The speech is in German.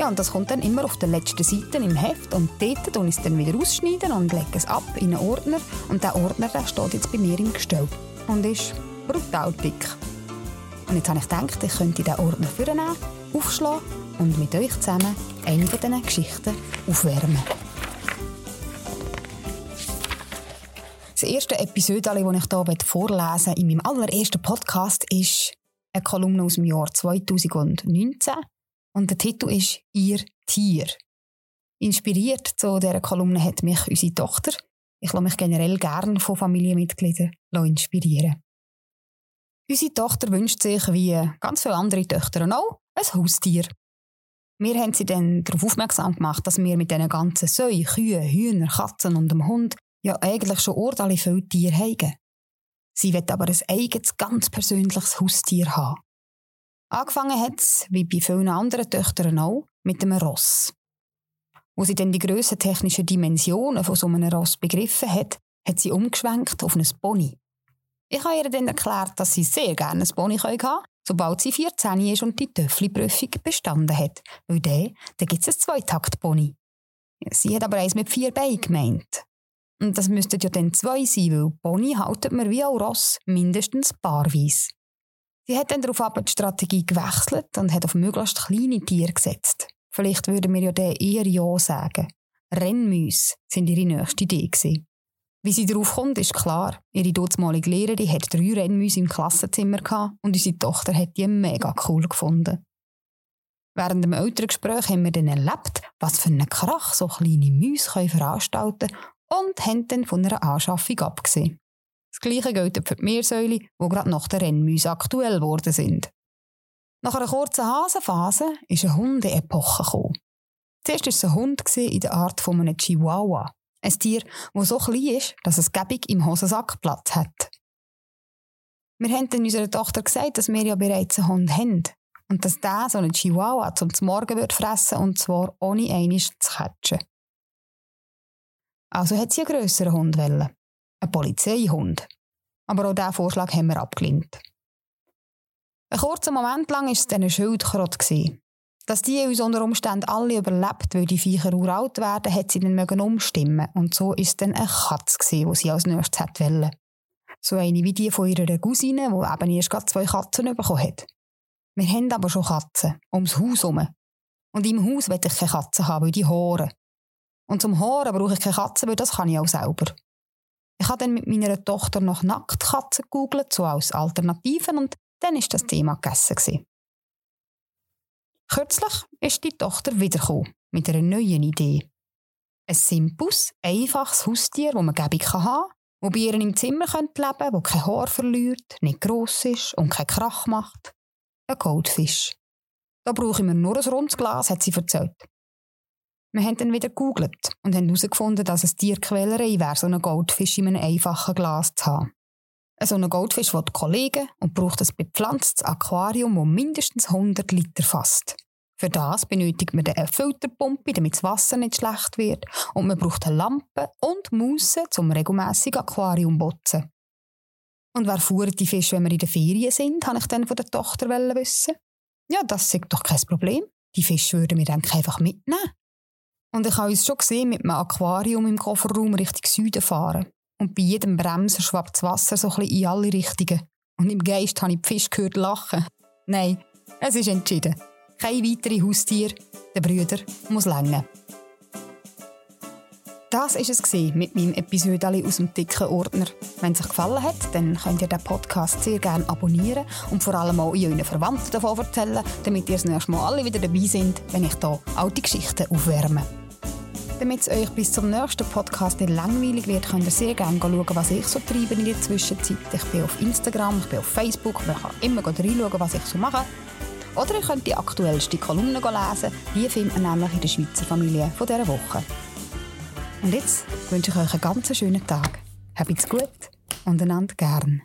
Ja, und das kommt dann immer auf der letzten Seite im Heft und dort und ich es dann wieder ausschneiden und lege es ab in einen Ordner und der Ordner der steht jetzt bei mir im Gestell und ist brutal dick. Und jetzt habe ich gedacht, ich könnte diesen Ordner vornehmen, aufschlagen und mit euch zusammen eine von diesen Geschichten aufwärmen. Das erste Episode, das ich hier vorlesen in meinem allerersten Podcast, ist eine Kolumne aus dem Jahr 2019 und der Titel ist Ihr Tier. Inspiriert zu dieser Kolumne hat mich unsere Tochter. Ich lasse mich generell gerne von Familienmitgliedern inspirieren. Unsere Tochter wünscht sich, wie ganz viele andere Töchter auch, ein Haustier. Wir haben sie dann darauf aufmerksam gemacht, dass wir mit diesen ganzen Säuen, Kühen, Hühnern, Katzen und dem Hund ja eigentlich schon ordentlich viele Tiere haben. Sie wird aber ein eigenes, ganz persönliches Haustier haben. Angefangen hat es, wie bei vielen anderen Töchtern auch, mit einem Ross. Wo sie dann die grössten technischen Dimensionen von so einem Ross begriffen hat, hat sie umgeschwenkt auf ein Pony. Ich habe ihr dann erklärt, dass sie sehr gerne ein Pony haben kann, sobald sie 14 ist und die Töffli-Prüfung bestanden hat. Weil dann, dann gibt es ein Zweitakt-Pony. Sie hat aber eins mit vier Beinen gemeint. Und das müssten ja dann zwei sein, weil Pony haltet man wie auch Ross mindestens paarweise. Sie hat dann daraufhin die Strategie gewechselt und hat auf möglichst kleine Tiere gesetzt. Vielleicht würden wir ja dann eher Ja sagen. Rennmäuse sind ihre nächste Idee. Gewesen. Wie sie darauf kommt, ist klar. Ihre dortmalige Lehrerin hat drei Rennmäuse im Klassenzimmer gehabt und unsere Tochter hat die mega cool gefunden. Während dem Elterngespräch haben wir dann erlebt, was für einen Krach so kleine Mäuse veranstalten können und haben dann von einer Anschaffung abgesehen. Das Gleiche gilt für die Meersäule, die gerade nach der Rennmäuse aktuell geworden sind. Nach einer kurzen Hasenphase ist eine Hunde-Epoche gekommen. Zuerst war es ein Hund in der Art von einem Chihuahua. Ein Tier, das so klein ist, dass es gebig im Hosensack Platz hat. Wir haben unserer Tochter gesagt, dass wir ja bereits einen Hund haben und dass der so einen Chihuahua zum Morgen wird fressen und zwar ohne einiges zu catchen. Also hat sie einen grösseren Hund wollen ein Polizeihund. Aber auch diesen Vorschlag haben wir abgelehnt. Ein kurzer Moment lang war es dann ein Schildkrott. Dass die uns unter Umständen alle überlebt, weil die Viecher uralt werden, hat sie dann umstimmen Und so ist es dann eine Katze, die sie als nächstes wollte. So eine wie die von ihrer Cousine, die eben erst gerade zwei Katzen bekommen hat. Wir haben aber schon Katzen, ums Haus herum. Und im Haus will ich keine Katzen haben, weil die Haare. Und zum Haaren brauche ich keine Katzen, weil das kann ich auch selber. Ich habe dann mit meiner Tochter noch Nacktkatzen gegoogelt, so als Alternativen, und dann ist das Thema gegessen. Kürzlich ist die Tochter wiedergekommen mit einer neuen Idee. Ein simples, einfaches Haustier, das man gäbig haben kann, das bei ihr im Zimmer leben könnte, das kein Haar verliert, nicht gross ist und keinen Krach macht. Ein Goldfisch. Da brauche ich mir nur ein rundes Glas, hat sie erzählt. Wir haben dann wieder gegoogelt und haben herausgefunden, dass es Tierquälerei wäre, so einen Goldfisch in einem einfachen Glas zu haben. So ein Goldfisch will Kollegen und braucht ein bepflanztes Aquarium, das mindestens 100 Liter fasst. Für das benötigt man eine Filterpumpe, damit das Wasser nicht schlecht wird. Und man braucht eine Lampe und Musse zum regelmäßig Aquarium putzen. Und wer fuhren die Fische, wenn wir in den Ferien sind, habe ich dann von der Tochter wissen. Ja, das ist doch kein Problem. Die Fische würden wir dann einfach mitnehmen. Und ich habe uns schon gesehen mit einem Aquarium im Kofferraum Richtung Süden fahren. Und bei jedem Bremser schwappt das Wasser so ein bisschen in alle Richtungen. Und im Geist habe ich die Fische gehört lachen. Nein, es ist entschieden. Kein weitere Haustier. Der Brüder muss länger. Das war es mit meinem Episode aus dem dicken Ordner. Wenn es euch gefallen hat, dann könnt ihr den Podcast sehr gerne abonnieren und vor allem auch euren Verwandten davon erzählen, damit ihr das nächste Mal alle wieder dabei sind, wenn ich hier alte Geschichten aufwärme. Damit es euch bis zum nächsten Podcast nicht langweilig wird, könnt ihr sehr gerne schauen, was ich so treibe in der Zwischenzeit. Ich bin auf Instagram, ich bin auf Facebook, man kann immer reinschauen, was ich so mache. Oder ihr könnt die aktuellste Kolumne lesen, die findet man nämlich in der Schweizer Familie von dieser Woche. Und jetzt wünsche ich euch einen ganz schönen Tag. Habt's gut und einander gern.